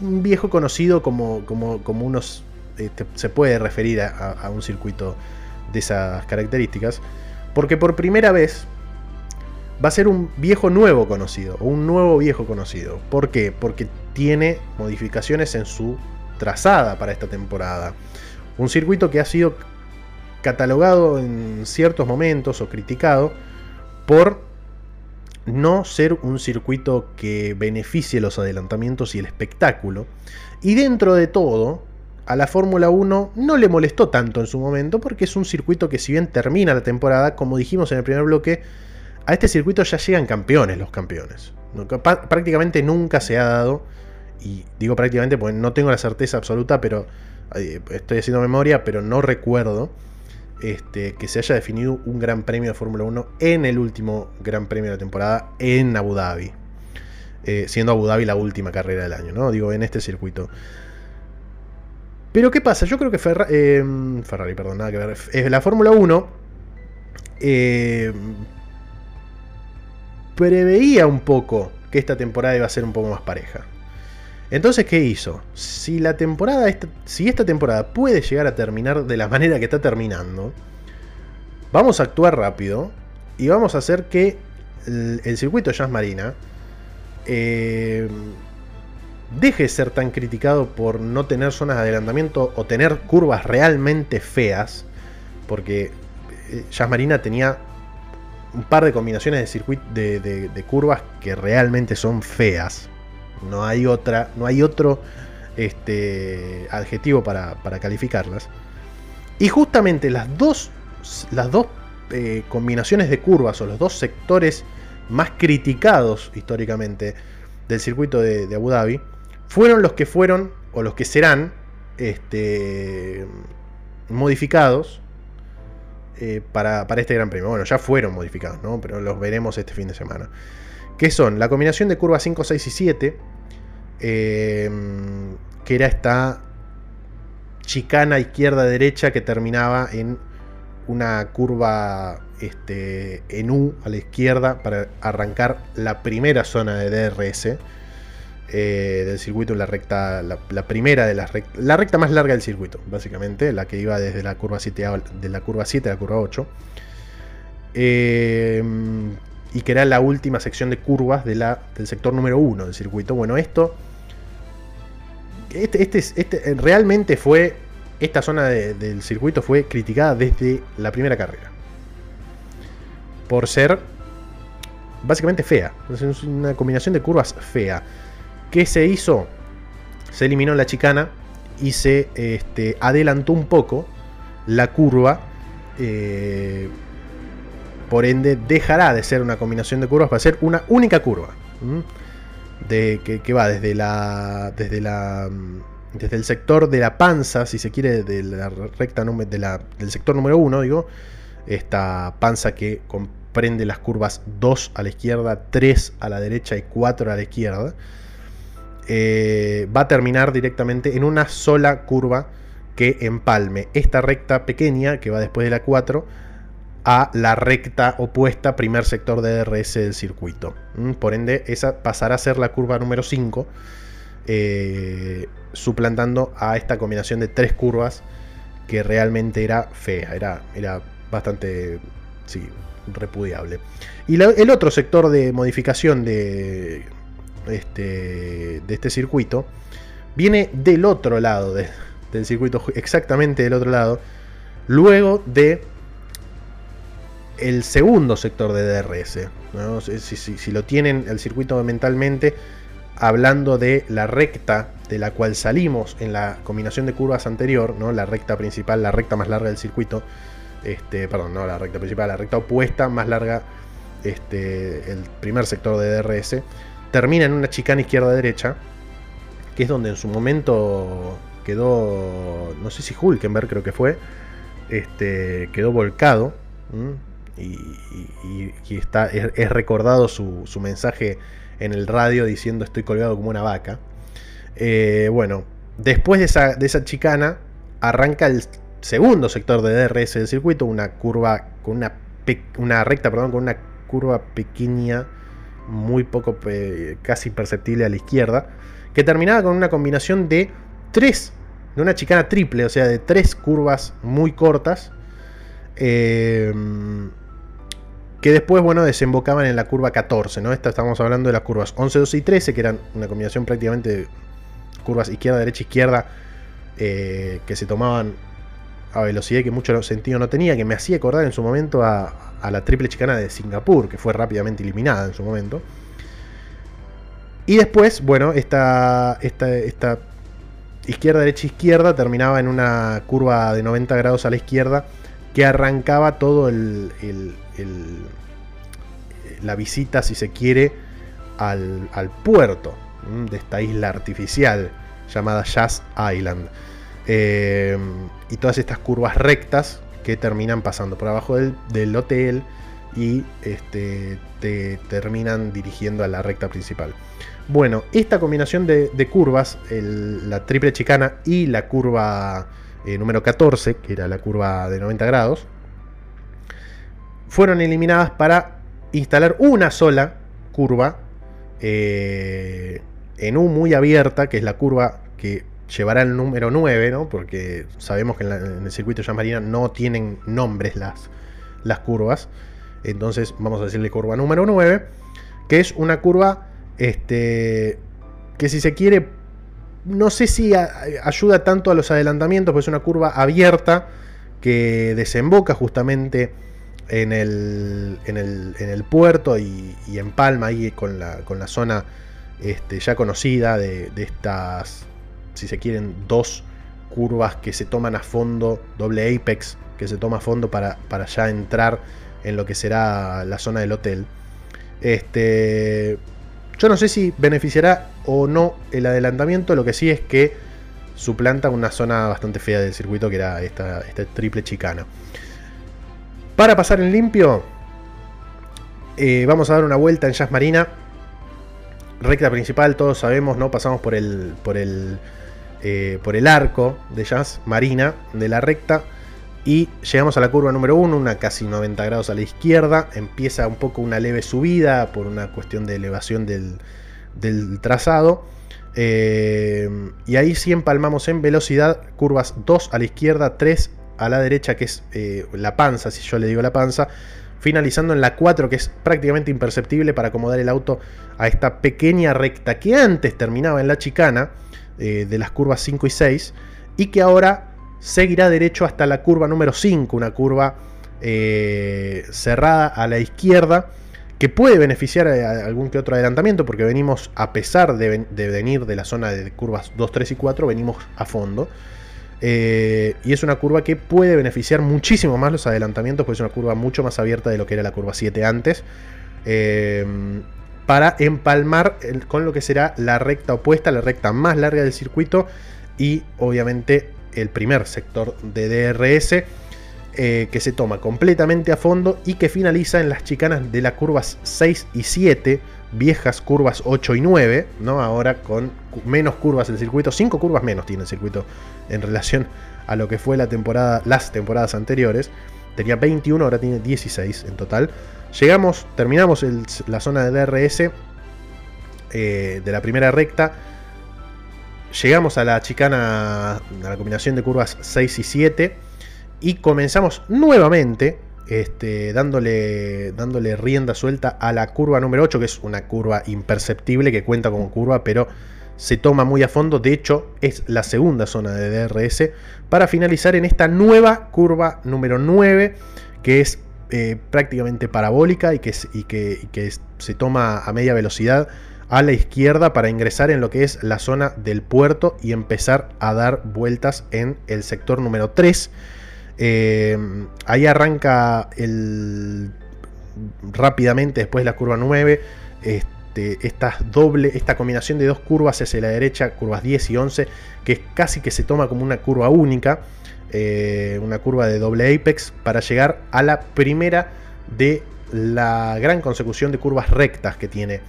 un viejo conocido como, como, como unos este, se puede referir a un circuito de esas características, porque por primera vez va a ser un viejo nuevo conocido, o un nuevo viejo conocido. ¿Por qué? Porque tiene modificaciones en su trazada para esta temporada. Un circuito que ha sido catalogado en ciertos momentos o criticado por no ser un circuito que beneficie los adelantamientos y el espectáculo. Y dentro de todo, a la Fórmula 1 no le molestó tanto en su momento porque es un circuito que si bien termina la temporada, como dijimos en el primer bloque, a este circuito ya llegan campeones los campeones. Prácticamente nunca se ha dado, y digo prácticamente porque no tengo la certeza absoluta, pero estoy haciendo memoria, pero no recuerdo este, que se haya definido un gran premio de Fórmula 1 en el último gran premio de la temporada en Abu Dhabi. Eh, siendo Abu Dhabi la última carrera del año, ¿no? Digo, en este circuito. Pero ¿qué pasa? Yo creo que eh, Ferrari, perdón, nada que ver. Eh, la Fórmula 1 preveía un poco que esta temporada iba a ser un poco más pareja. Entonces, ¿qué hizo? Si la temporada, esta, si esta temporada puede llegar a terminar de la manera que está terminando, vamos a actuar rápido y vamos a hacer que el, circuito Jazz Marina eh, deje de ser tan criticado por no tener zonas de adelantamiento o tener curvas realmente feas, porque eh, Jazz Marina tenía un par de combinaciones de circuito de, curvas que realmente son feas. No hay otra, no hay otro este, adjetivo para, calificarlas. Y justamente las dos, las dos eh, combinaciones de curvas o los dos sectores más criticados históricamente del circuito de, Abu Dhabi fueron los que fueron o los que serán este, modificados eh, para, este Gran Premio. Bueno, ya fueron modificados, ¿no? Pero los veremos este fin de semana. Que son la combinación de curvas 5, 6 y 7. Eh, que era esta chicana izquierda-derecha que terminaba en una curva este, en U a la izquierda para arrancar la primera zona de DRS eh, del circuito la recta, la, primera de las la recta más larga del circuito, básicamente, la que iba desde la curva 7 a, de la curva 7 a la curva 8. Eh, y que era la última sección de curvas del sector número 1 del circuito. Bueno, esto. Este, este, este realmente fue. Esta zona del circuito fue criticada desde la primera carrera. Por ser básicamente fea. Es una combinación de curvas fea. ¿Qué se hizo? Se eliminó la chicana y se este, adelantó un poco la curva. Eh, por ende dejará de ser una combinación de curvas para ser una única curva. De, que, va desde la. desde la. desde el sector de la panza, si se quiere, de la recta de la, del sector número 1, digo. Esta panza que comprende las curvas 2 a la izquierda, 3 a la derecha y 4 a la izquierda. Eh, va a terminar directamente en una sola curva que empalme esta recta pequeña que va después de la 4 a la recta opuesta, primer sector de DRS del circuito. Mm, por ende, esa pasará a ser la curva número 5, eh, suplantando a esta combinación de tres curvas que realmente era fea, era, era bastante sí, repudiable. Y el otro sector de modificación de este, de este circuito viene del otro lado del circuito, exactamente del otro lado, luego de el segundo sector de DRS. Si, lo tienen el circuito mentalmente, hablando de la recta de la cual salimos en la combinación de curvas anterior, ¿no? la recta principal, la recta más larga del circuito, este, perdón, no la recta principal, la recta opuesta más larga, este, el primer sector de DRS, termina en una chicana izquierda-derecha, que es donde en su momento quedó, no sé si Hulkenberg creo que fue, este, quedó volcado y, está, es, recordado su, mensaje en el radio diciendo estoy colgado como una vaca. Eh, bueno, después de esa, de esa chicana arranca el segundo sector de DRS del circuito, una curva con una, una recta, perdón, con una curva pequeña, muy poco, casi imperceptible a la izquierda, que terminaba con una combinación de tres, de una chicana triple, o sea, de tres curvas muy cortas. Eh, que después, bueno, desembocaban en la curva 14, ¿no? Esta estamos hablando de las curvas 11, 12 y 13, que eran una combinación prácticamente de curvas izquierda, derecha, izquierda, eh, que se tomaban a velocidad que mucho sentido no tenía, que me hacía acordar en su momento a, la triple chicana de Singapur, que fue rápidamente eliminada en su momento. Y después, bueno, esta, esta, esta izquierda, derecha, izquierda terminaba en una curva de 90 grados a la izquierda que arrancaba todo el la visita, si se quiere, al, puerto de esta isla artificial llamada Jazz Island. Eh, y todas estas curvas rectas que terminan pasando por abajo del, hotel y este, te terminan dirigiendo a la recta principal. Bueno, esta combinación de, curvas, la triple chicana y la curva eh, número 14, que era la curva de 90 grados, fueron eliminadas para instalar una sola curva eh, en U muy abierta, que es la curva que llevará el número 9, ¿no? porque sabemos que en, el circuito ya Marina no tienen nombres las, las curvas. Entonces vamos a decirle curva número 9, que es una curva este, que si se quiere, no sé si ayuda tanto a los adelantamientos, pues es una curva abierta que desemboca justamente en el, en el, en el puerto y, en Palma, ahí con la, con la zona este, ya conocida de, estas, si se quieren, dos curvas que se toman a fondo, doble apex que se toma a fondo para, para ya entrar en lo que será la zona del hotel. Este, yo no sé si beneficiará o no el adelantamiento, lo que sí es que suplanta una zona bastante fea del circuito que era esta, esta triple chicana. Para pasar en limpio, eh, vamos a dar una vuelta en Jazz Marina. Recta principal, todos sabemos, ¿no? Pasamos por el, por el, eh, por el arco de Jazz Marina de la recta. Y llegamos a la curva número 1, una casi 90 grados a la izquierda. Empieza un poco una leve subida por una cuestión de elevación del, trazado. Eh, y ahí sí empalmamos en velocidad, curvas 2 a la izquierda, 3 a la derecha, que es eh, la panza, si yo le digo la panza, finalizando en la 4, que es prácticamente imperceptible para acomodar el auto a esta pequeña recta que antes terminaba en la chicana eh, de las curvas 5 y 6, y que ahora seguirá derecho hasta la curva número 5, una curva eh, cerrada a la izquierda, que puede beneficiar a algún que otro adelantamiento, porque venimos, a pesar de, venir de la zona de curvas 2, 3 y 4, venimos a fondo. Eh, y es una curva que puede beneficiar muchísimo más los adelantamientos, pues es una curva mucho más abierta de lo que era la curva 7 antes. Eh, para empalmar con lo que será la recta opuesta, la recta más larga del circuito y obviamente el primer sector de DRS eh, que se toma completamente a fondo y que finaliza en las chicanas de las curvas 6 y 7, viejas curvas 8 y 9, ¿no? ahora con menos curvas el circuito, 5 curvas menos tiene el circuito en relación a lo que fue la temporada, las temporadas anteriores. Tenía 21, ahora tiene 16 en total. Llegamos, terminamos la zona de DRS eh, de la primera recta. Llegamos a la chicana, a la combinación de curvas 6 y 7. Y comenzamos nuevamente este, dándole, dándole rienda suelta a la curva número 8, que es una curva imperceptible que cuenta como curva, pero se toma muy a fondo. De hecho, es la segunda zona de DRS para finalizar en esta nueva curva número 9, que es eh, prácticamente parabólica y que, se toma a media velocidad a la izquierda para ingresar en lo que es la zona del puerto y empezar a dar vueltas en el sector número 3. Eh, ahí arranca el rápidamente después de la curva 9. Este, esta doble, esta combinación de dos curvas hacia la derecha, curvas 10 y 11, que casi que se toma como una curva única. Eh, una curva de doble apex para llegar a la primera de la gran consecución de curvas rectas que tiene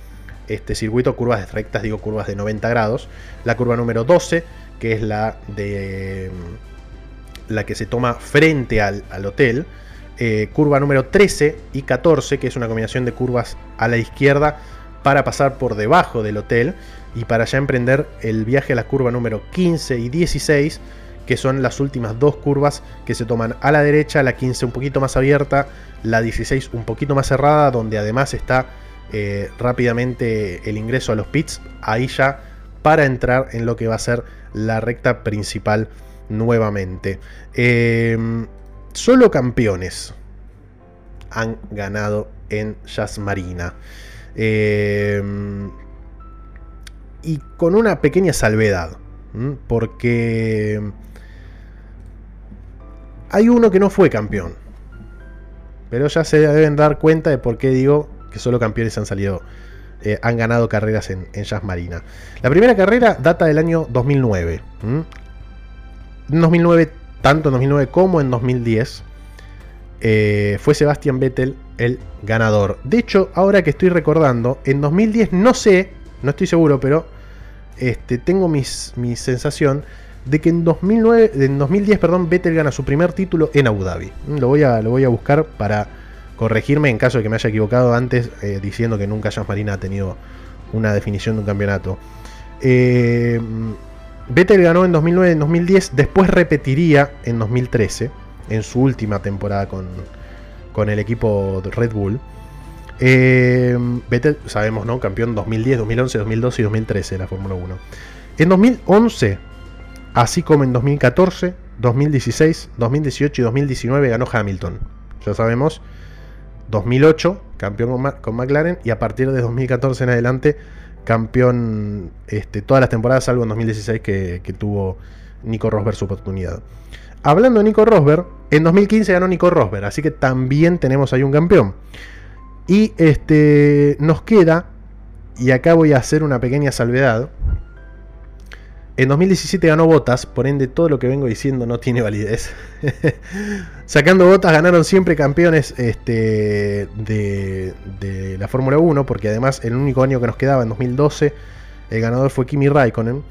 este circuito, curvas rectas, digo curvas de 90 grados. La curva número 12, que es la de mm, la que se toma frente al, hotel. Eh, curva número 13 y 14, que es una combinación de curvas a la izquierda para pasar por debajo del hotel y para ya emprender el viaje a la curva número 15 y 16 que son las últimas dos curvas que se toman a la derecha, la 15 un poquito más abierta, la 16 un poquito más cerrada, donde además está eh, rápidamente el ingreso a los pits, ahí ya para entrar en lo que va a ser la recta principal nuevamente. Em, solo campeones han ganado en Jazz Marina. Em, y con una pequeña salvedad, porque hay uno que no fue campeón. Pero ya se deben dar cuenta de por qué digo que solo campeones han salido, eh, han ganado carreras en, Jazz Marina. La primera carrera data del año 2009. En 2009, tanto en 2009 como en 2010, eh, fue Sebastian Vettel el ganador. De hecho, ahora que estoy recordando, en 2010 no sé, no estoy seguro, pero este, tengo mis, mi sensación de que en, 2009, en 2010 perdón, Vettel gana su primer título en Abu Dhabi. Lo voy a, lo voy a buscar para corregirme en caso de que me haya equivocado antes eh, diciendo que nunca Jazz Marina ha tenido una definición de un campeonato. Eh, Vettel ganó en 2009 en 2010, después repetiría en 2013, en su última temporada con, con el equipo Red Bull. Eh, Vettel, sabemos, ¿no? Campeón 2010, 2011, 2012 y 2013 de la Fórmula 1. En 2011 Así como en 2014, 2016, 2018 y 2019 ganó Hamilton. Ya sabemos, 2008 campeón con, McLaren y a partir de 2014 en adelante campeón este, todas las temporadas, salvo en 2016 que, tuvo Nico Rosberg su oportunidad. Hablando de Nico Rosberg, en 2015 ganó Nico Rosberg, así que también tenemos ahí un campeón. Y este, nos queda, y acá voy a hacer una pequeña salvedad, en 2017 ganó Botas, por ende todo lo que vengo diciendo no tiene validez. Sacando Botas ganaron siempre campeones este, de, la Fórmula 1, porque además el único año que nos quedaba en 2012, el ganador fue Kimi Raikkonen.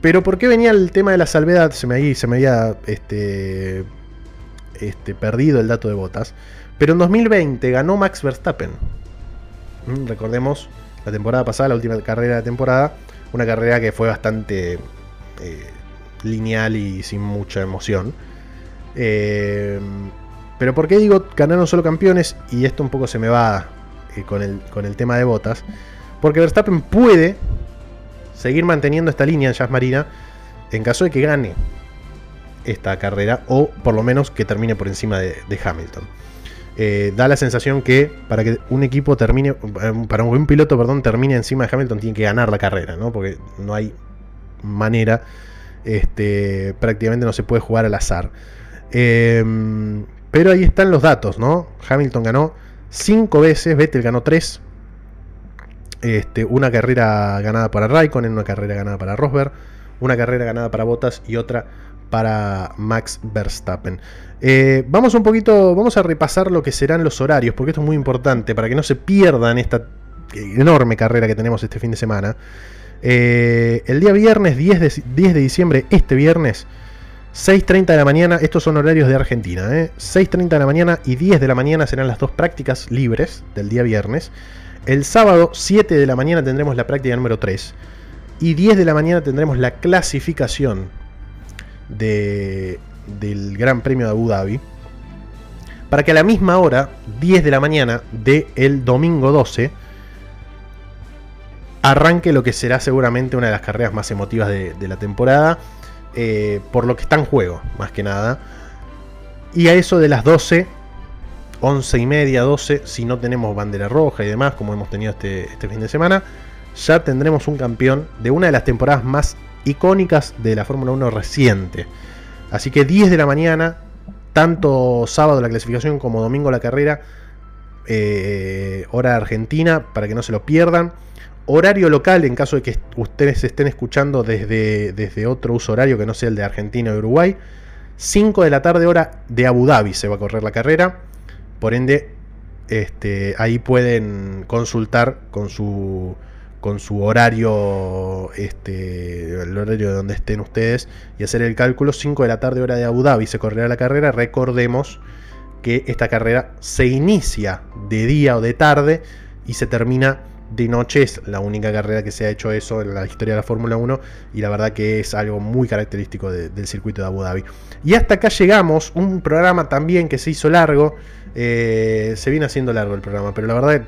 Pero ¿por qué venía el tema de la salvedad? Se me, había este, este, perdido el dato de Botas. Pero en 2020 ganó Max Verstappen. Mm, recordemos la temporada pasada, la última carrera de temporada una carrera que fue bastante eh, lineal y sin mucha emoción. Eh, pero ¿por qué digo ganaron solo campeones? Y esto un poco se me va eh, con, el, con el tema de botas. Porque Verstappen puede seguir manteniendo esta línea en Jazz Marina en caso de que gane esta carrera o por lo menos que termine por encima de Hamilton. Eh, da la sensación que para que un equipo termine, eh, para un piloto, perdón, termine encima de Hamilton, tiene que ganar la carrera, ¿no? Porque no hay manera este, prácticamente no se puede jugar al azar. Em, pero ahí están los datos, ¿no? Hamilton ganó 5 veces, Vettel ganó 3. Este, una carrera ganada para Raikkonen, una carrera ganada para Rosberg, una carrera ganada para Bottas y otra para Max Verstappen. Eh, vamos un poquito, vamos a repasar lo que serán los horarios, porque esto es muy importante para que no se pierdan esta enorme carrera que tenemos este fin de semana. Eh, el día viernes 10 de, 10 de diciembre, este viernes, 6.30 de la mañana, estos son horarios de Argentina, 6.30 ¿eh? de la mañana y 10 de la mañana serán las dos prácticas libres del día viernes. El sábado 7 de la mañana tendremos la práctica número 3 y 10 de la mañana tendremos la clasificación de, del Gran Premio de Abu Dhabi. Para que a la misma hora, 10 de la mañana del domingo 12, arranque lo que será seguramente una de las carreras más emotivas de la temporada eh, por lo que está en juego, más que nada. Y a eso de las 12, 11 y media, 12, si no tenemos bandera roja y demás, como hemos tenido este, este fin de semana, ya tendremos un campeón de una de las temporadas más icónicas de la Fórmula 1 reciente. Así que 10 de la mañana, tanto sábado la clasificación como domingo la carrera, eh, hora argentina, para que no se lo pierdan. Horario local, en caso de que ustedes estén escuchando desde, desde otro uso horario que no sea el de Argentina o Uruguay. 5 de la tarde hora de Abu Dhabi se va a correr la carrera. Por ende, este, ahí pueden consultar con su, con su horario, este, el horario de donde estén ustedes y hacer el cálculo. 5 de la tarde hora de Abu Dhabi se correrá la carrera. Recordemos que esta carrera se inicia de día o de tarde y se termina de noche es la única carrera que se ha hecho eso en la historia de la Fórmula 1 y la verdad que es algo muy característico del circuito de Abu Dhabi. Y hasta acá llegamos, un programa también que se hizo largo, eh, se viene haciendo largo el programa, pero la verdad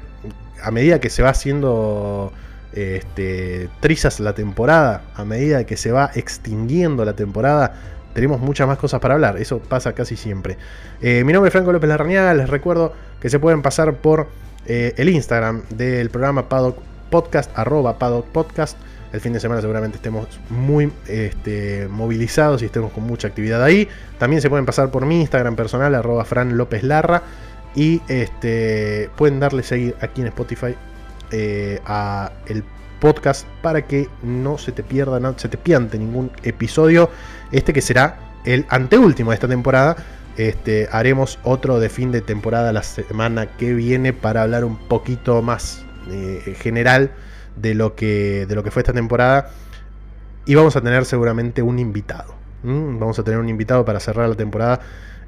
a medida que se va haciendo este, trizas la temporada, a medida que se va extinguiendo la temporada, tenemos muchas más cosas para hablar. Eso pasa casi siempre. Eh, mi nombre es Franco López Larrañaga. Les recuerdo que se pueden pasar por eh, el Instagram del programa Paddock Podcast, arroba Paddock Podcast. El fin de semana seguramente estemos muy este, movilizados y estemos con mucha actividad ahí. También se pueden pasar por mi Instagram personal, arroba Fran López Larra. Y este, pueden darle seguir aquí en Spotify eh, a el podcast para que no se te pierda, no se te piante ningún episodio. Este que será el anteúltimo de esta temporada este, haremos otro de fin de temporada la semana que viene para hablar un poquito más eh, general de lo, que, de lo que fue esta temporada. Y vamos a tener seguramente un invitado. Vamos a tener un invitado para cerrar la temporada.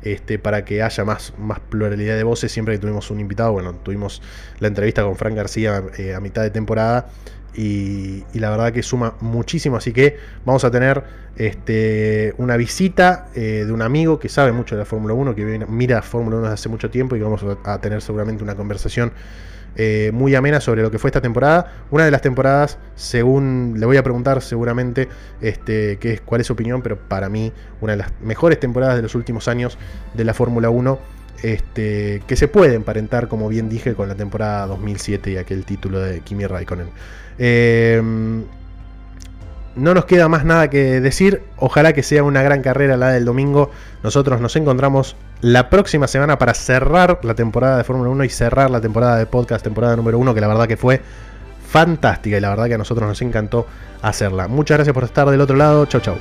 Este, para que haya más, más pluralidad de voces. Siempre que tuvimos un invitado, bueno, tuvimos la entrevista con Frank García eh, a mitad de temporada y, la verdad que suma muchísimo. Así que vamos a tener este, una visita eh, de un amigo que sabe mucho de la Fórmula 1, que mira Fórmula 1 desde hace mucho tiempo y que vamos a tener seguramente una conversación eh, muy amena sobre lo que fue esta temporada. Una de las temporadas, según le voy a preguntar seguramente este, es, cuál es su opinión, pero para mí una de las mejores temporadas de los últimos años de la Fórmula 1. Este, que se puede emparentar, como bien dije, con la temporada 2007 y aquel título de Kimi Raikkonen. Em, no nos queda más nada que decir. Ojalá que sea una gran carrera la del domingo. Nosotros nos encontramos la próxima semana para cerrar la temporada de Fórmula 1 y cerrar la temporada de podcast, temporada número 1, que la verdad que fue fantástica y la verdad que a nosotros nos encantó hacerla. Muchas gracias por estar del otro lado. Chau, chau.